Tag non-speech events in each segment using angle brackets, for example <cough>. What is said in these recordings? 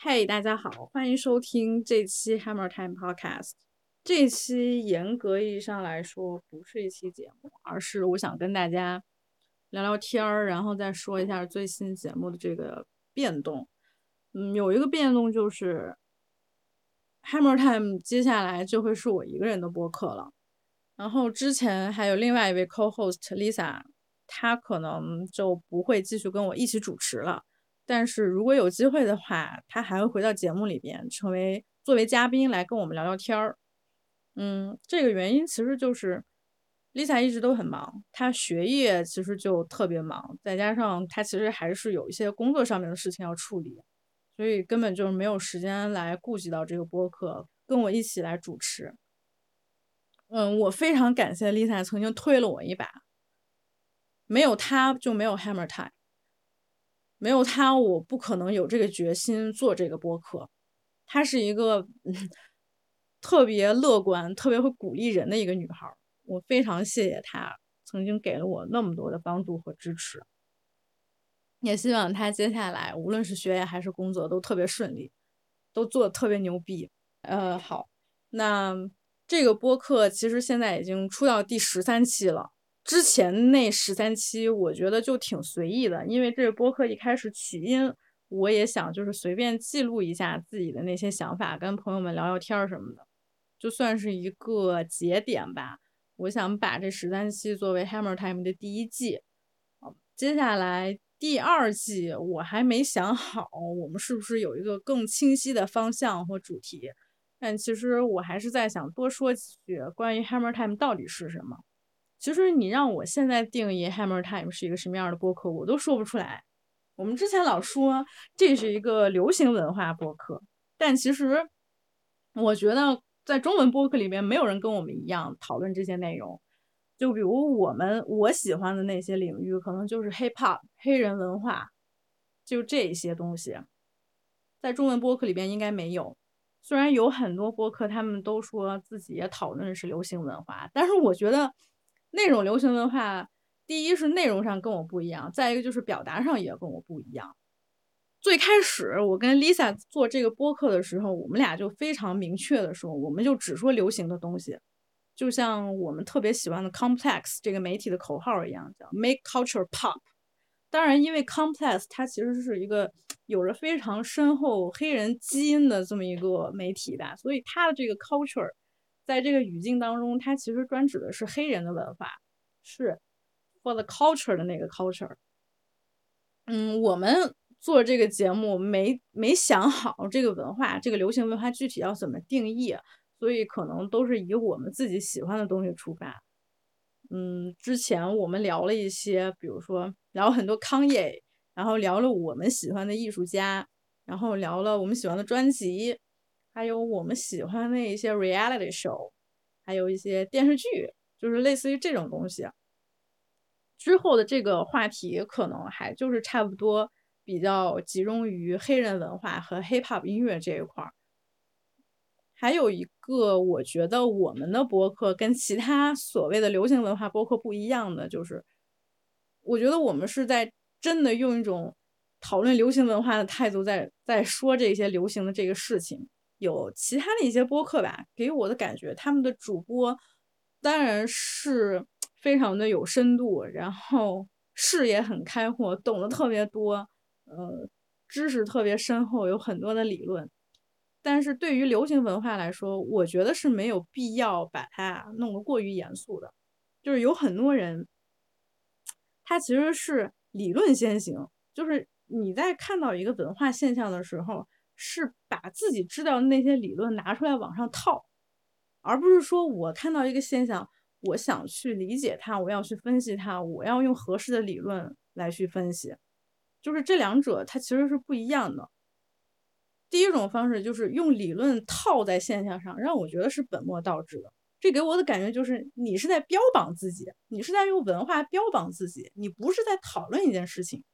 嘿，大家好，欢迎收听这期 Hammer Time Podcast。这期严格意义上来说不是一期节目，而是我想跟大家聊聊天儿，然后再说一下最新节目的这个变动。嗯，有一个变动就是 Hammer Time 接下来就会是我一个人的播客了。然后之前还有另外一位 Co-host Lisa，她可能就不会继续跟我一起主持了。但是如果有机会的话，他还会回到节目里边，成为作为嘉宾来跟我们聊聊天儿。嗯，这个原因其实就是 Lisa 一直都很忙，她学业其实就特别忙，再加上她其实还是有一些工作上面的事情要处理，所以根本就是没有时间来顾及到这个播客，跟我一起来主持。嗯，我非常感谢 Lisa 曾经推了我一把，没有她就没有 Hammer Time。没有她，我不可能有这个决心做这个播客。她是一个特别乐观、特别会鼓励人的一个女孩，我非常谢谢她曾经给了我那么多的帮助和支持。也希望她接下来无论是学业还是工作都特别顺利，都做的特别牛逼。呃，好，那这个播客其实现在已经出到第十三期了。之前那十三期，我觉得就挺随意的，因为这个播客一开始起因，我也想就是随便记录一下自己的那些想法，跟朋友们聊聊天什么的，就算是一个节点吧。我想把这十三期作为 Hammer Time 的第一季，接下来第二季我还没想好，我们是不是有一个更清晰的方向或主题？但其实我还是在想多说几句关于 Hammer Time 到底是什么。其实你让我现在定义 Hammer Time 是一个什么样的播客，我都说不出来。我们之前老说这是一个流行文化播客，但其实我觉得在中文播客里面，没有人跟我们一样讨论这些内容。就比如我们我喜欢的那些领域，可能就是 Hip Hop 黑人文化，就这些东西，在中文播客里边应该没有。虽然有很多播客他们都说自己也讨论是流行文化，但是我觉得。那种流行文化，第一是内容上跟我不一样，再一个就是表达上也跟我不一样。最开始我跟 Lisa 做这个播客的时候，我们俩就非常明确的说，我们就只说流行的东西，就像我们特别喜欢的 Complex 这个媒体的口号一样，叫 Make Culture Pop。当然，因为 Complex 它其实是一个有着非常深厚黑人基因的这么一个媒体吧，所以它的这个 culture。在这个语境当中，它其实专指的是黑人的文化，是 for the culture 的那个 culture。嗯，我们做这个节目没没想好这个文化，这个流行文化具体要怎么定义，所以可能都是以我们自己喜欢的东西出发。嗯，之前我们聊了一些，比如说聊很多康业，然后聊了我们喜欢的艺术家，然后聊了我们喜欢的专辑。还有我们喜欢的一些 reality show，还有一些电视剧，就是类似于这种东西。之后的这个话题可能还就是差不多比较集中于黑人文化和 hip hop 音乐这一块儿。还有一个，我觉得我们的博客跟其他所谓的流行文化博客不一样的，就是我觉得我们是在真的用一种讨论流行文化的态度在在说这些流行的这个事情。有其他的一些播客吧，给我的感觉，他们的主播当然是 <tsk> 非常的有深度，然后视野很开阔，懂得特别多，呃，知识特别深厚，有很多的理论。但是对于流行文化来说，我觉得是没有必要把它弄得过于严肃的。就是有很多人，他其实是理论先行，就是你在看到一个文化现象的时候。是把自己知道的那些理论拿出来往上套，而不是说我看到一个现象，我想去理解它，我要去分析它，我要用合适的理论来去分析，就是这两者它其实是不一样的。第一种方式就是用理论套在现象上，让我觉得是本末倒置的。这给我的感觉就是你是在标榜自己，你是在用文化标榜自己，你不是在讨论一件事情，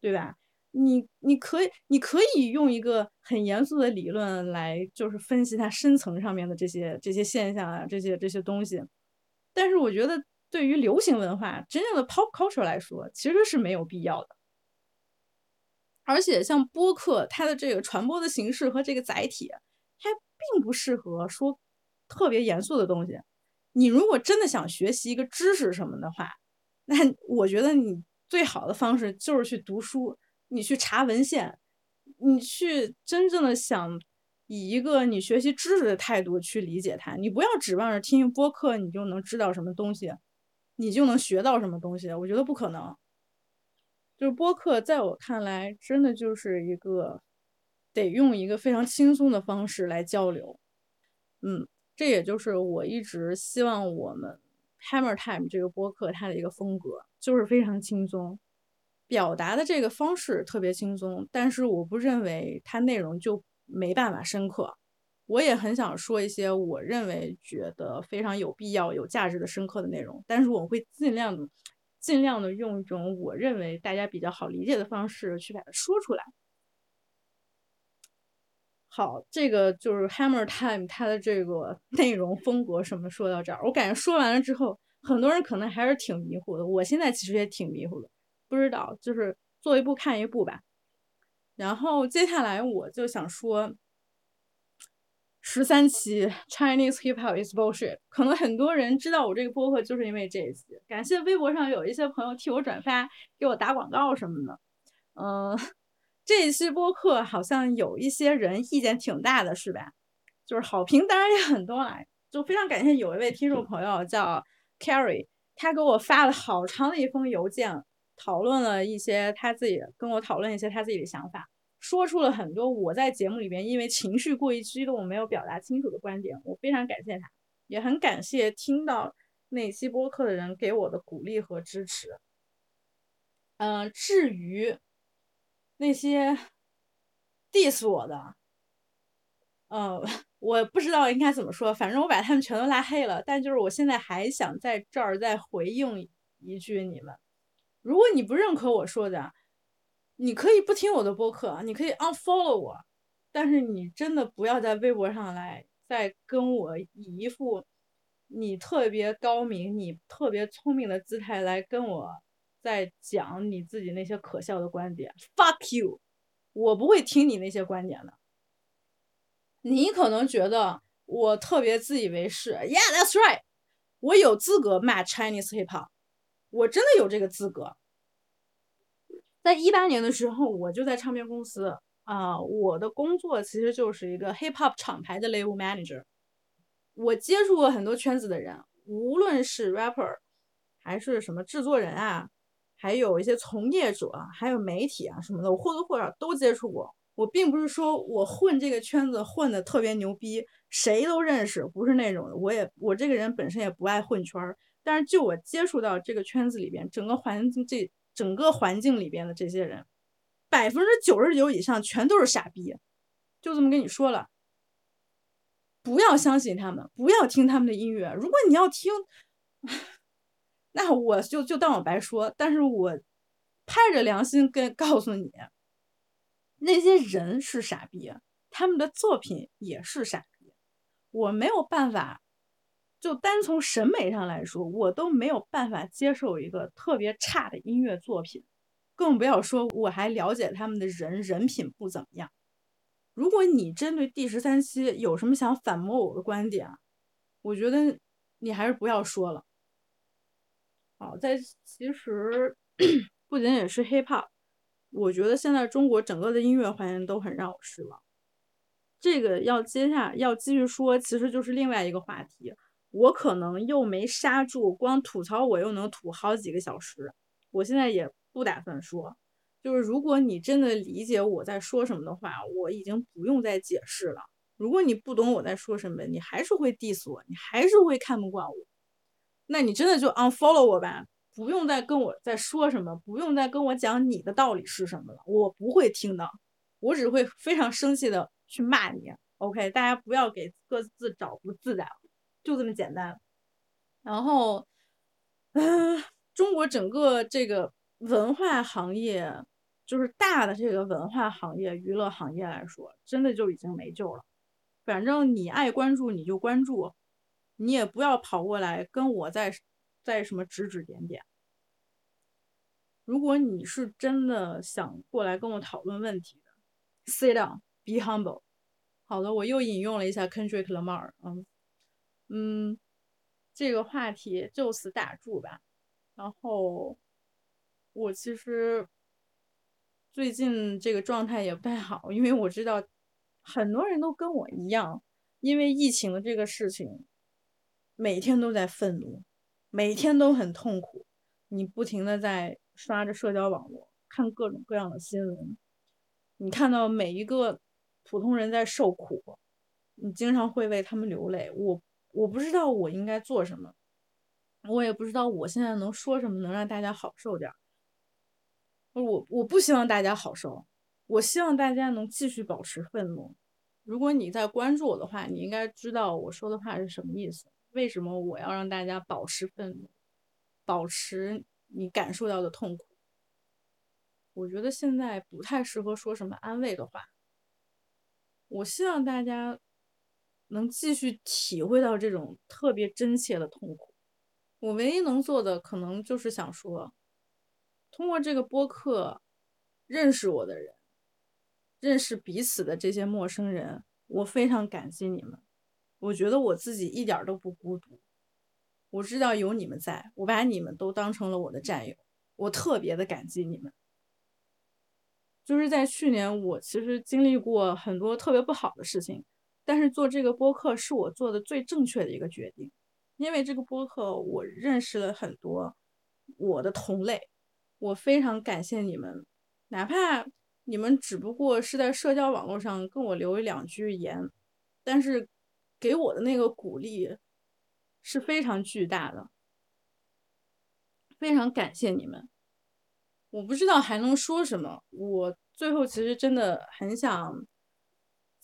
对吧？你你可以你可以用一个很严肃的理论来，就是分析它深层上面的这些这些现象啊，这些这些东西。但是我觉得，对于流行文化真正的 pop culture 来说，其实是没有必要的。而且像播客，它的这个传播的形式和这个载体，它并不适合说特别严肃的东西。你如果真的想学习一个知识什么的话，那我觉得你最好的方式就是去读书，你去查文献，你去真正的想以一个你学习知识的态度去理解它。你不要指望着听播客你就能知道什么东西，你就能学到什么东西。我觉得不可能。就是播客，在我看来，真的就是一个得用一个非常轻松的方式来交流。嗯，这也就是我一直希望我们 Hammer Time 这个播客它的一个风格，就是非常轻松，表达的这个方式特别轻松。但是我不认为它内容就没办法深刻。我也很想说一些我认为觉得非常有必要、有价值的深刻的内容，但是我会尽量的。尽量的用一种我认为大家比较好理解的方式去把它说出来。好，这个就是 Hammer Time 它的这个 <laughs> 内容风格什么说到这儿，我感觉说完了之后，很多人可能还是挺迷糊的。我现在其实也挺迷糊的，不知道就是做一步看一步吧。然后接下来我就想说。十三期 Chinese hip hop is bullshit，可能很多人知道我这个播客就是因为这一期。感谢微博上有一些朋友替我转发，给我打广告什么的。嗯，这一期播客好像有一些人意见挺大的，是吧？就是好评当然也很多啦，就非常感谢有一位听众朋友叫 Carrie，他给我发了好长的一封邮件，讨论了一些他自己跟我讨论一些他自己的想法。说出了很多我在节目里边因为情绪过于激动没有表达清楚的观点，我非常感谢他，也很感谢听到那期播客的人给我的鼓励和支持。嗯，至于那些 diss 我的，嗯，我不知道应该怎么说，反正我把他们全都拉黑了。但就是我现在还想在这儿再回应一句你们，如果你不认可我说的。你可以不听我的播客，你可以 unfollow 我，但是你真的不要在微博上来再跟我以一副你特别高明、你特别聪明的姿态来跟我在讲你自己那些可笑的观点。Fuck you！我不会听你那些观点的。你可能觉得我特别自以为是，Yeah，that's right，我有资格骂 Chinese hip hop，我真的有这个资格。在一八年的时候，我就在唱片公司啊，我的工作其实就是一个 hip hop 厂牌的 label manager。我接触过很多圈子的人，无论是 rapper，还是什么制作人啊，还有一些从业者，还有媒体啊什么的，我或多或少都接触过。我并不是说我混这个圈子混的特别牛逼，谁都认识，不是那种的。我也我这个人本身也不爱混圈儿，但是就我接触到这个圈子里边，整个环境这。整个环境里边的这些人，百分之九十九以上全都是傻逼，就这么跟你说了，不要相信他们，不要听他们的音乐。如果你要听，<laughs> 那我就就当我白说。但是我拍着良心跟告诉你，那些人是傻逼，他们的作品也是傻逼，我没有办法。就单从审美上来说，我都没有办法接受一个特别差的音乐作品，更不要说我还了解他们的人人品不怎么样。如果你针对第十三期有什么想反驳我的观点，我觉得你还是不要说了。好，在其实 <clears throat> 不仅仅是 hip hop，我觉得现在中国整个的音乐环境都很让我失望。这个要接下要继续说，其实就是另外一个话题。我可能又没刹住，光吐槽我又能吐好几个小时。我现在也不打算说，就是如果你真的理解我在说什么的话，我已经不用再解释了。如果你不懂我在说什么，你还是会 diss 我，你还是会看不惯我，那你真的就 unfollow 我吧，不用再跟我再说什么，不用再跟我讲你的道理是什么了，我不会听的，我只会非常生气的去骂你。OK，大家不要给各自找不自在了。就这么简单，然后，嗯，<laughs> 中国整个这个文化行业，就是大的这个文化行业、娱乐行业来说，真的就已经没救了。反正你爱关注你就关注，你也不要跑过来跟我在在什么指指点点。如果你是真的想过来跟我讨论问题的，sit down，be humble。好的，我又引用了一下 Kendrick Lamar，嗯嗯，这个话题就此打住吧。然后我其实最近这个状态也不太好，因为我知道很多人都跟我一样，因为疫情的这个事情，每天都在愤怒，每天都很痛苦。你不停的在刷着社交网络，看各种各样的新闻，你看到每一个。普通人在受苦，你经常会为他们流泪。我我不知道我应该做什么，我也不知道我现在能说什么能让大家好受点。我我不希望大家好受，我希望大家能继续保持愤怒。如果你在关注我的话，你应该知道我说的话是什么意思。为什么我要让大家保持愤怒，保持你感受到的痛苦？我觉得现在不太适合说什么安慰的话。我希望大家能继续体会到这种特别真切的痛苦。我唯一能做的，可能就是想说，通过这个播客认识我的人，认识彼此的这些陌生人，我非常感激你们。我觉得我自己一点都不孤独。我知道有你们在，我把你们都当成了我的战友，我特别的感激你们。就是在去年，我其实经历过很多特别不好的事情，但是做这个播客是我做的最正确的一个决定，因为这个播客我认识了很多我的同类，我非常感谢你们，哪怕你们只不过是在社交网络上跟我留一两句言，但是给我的那个鼓励是非常巨大的，非常感谢你们。我不知道还能说什么。我最后其实真的很想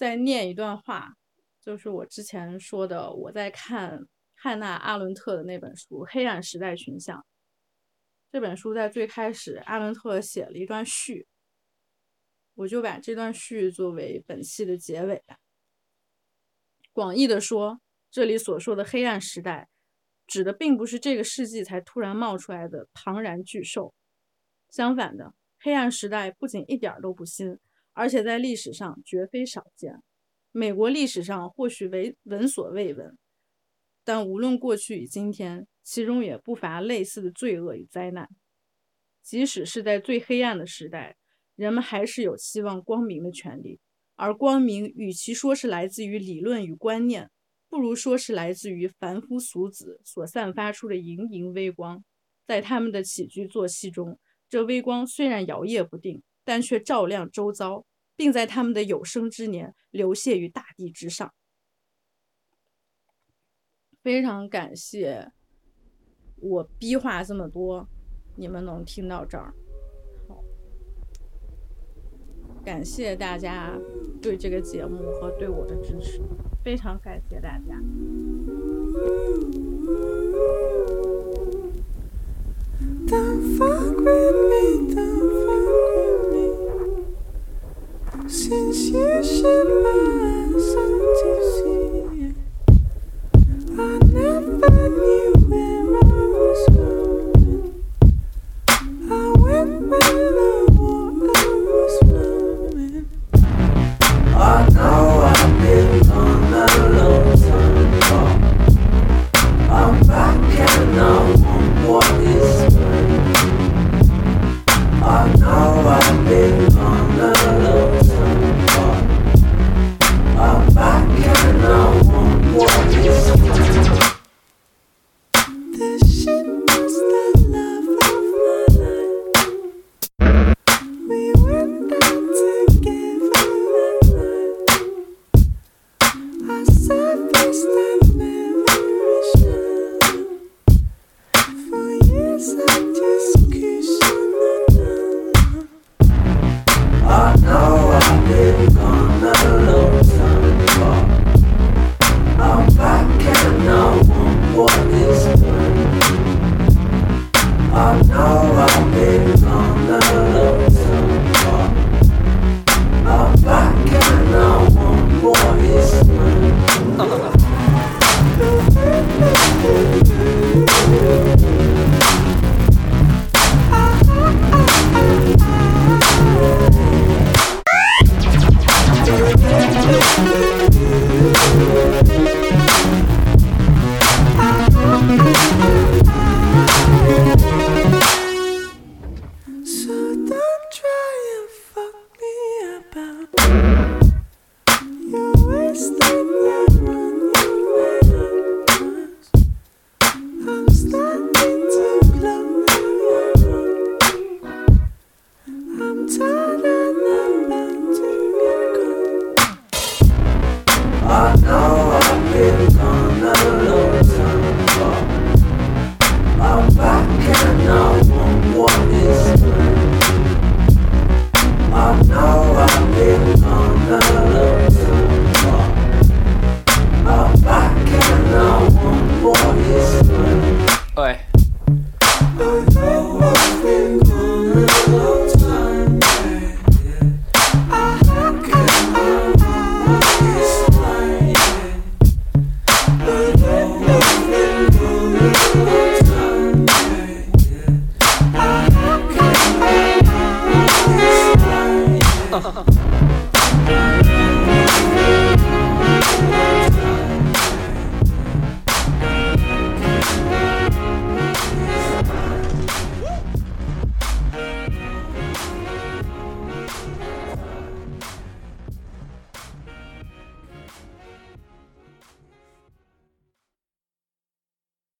再念一段话，就是我之前说的，我在看汉娜·阿伦特的那本书《黑暗时代群像》。这本书在最开始，阿伦特写了一段序，我就把这段序作为本期的结尾吧。广义的说，这里所说的黑暗时代，指的并不是这个世纪才突然冒出来的庞然巨兽。相反的，黑暗时代不仅一点都不新，而且在历史上绝非少见。美国历史上或许为闻所未闻，但无论过去与今天，其中也不乏类似的罪恶与灾难。即使是在最黑暗的时代，人们还是有希望光明的权利。而光明，与其说是来自于理论与观念，不如说是来自于凡夫俗子所散发出的盈盈微光，在他们的起居作息中。这微光虽然摇曳不定，但却照亮周遭，并在他们的有生之年流泻于大地之上。非常感谢我逼话这么多，你们能听到这儿，感谢大家对这个节目和对我的支持，非常感谢大家。since you should listen to see.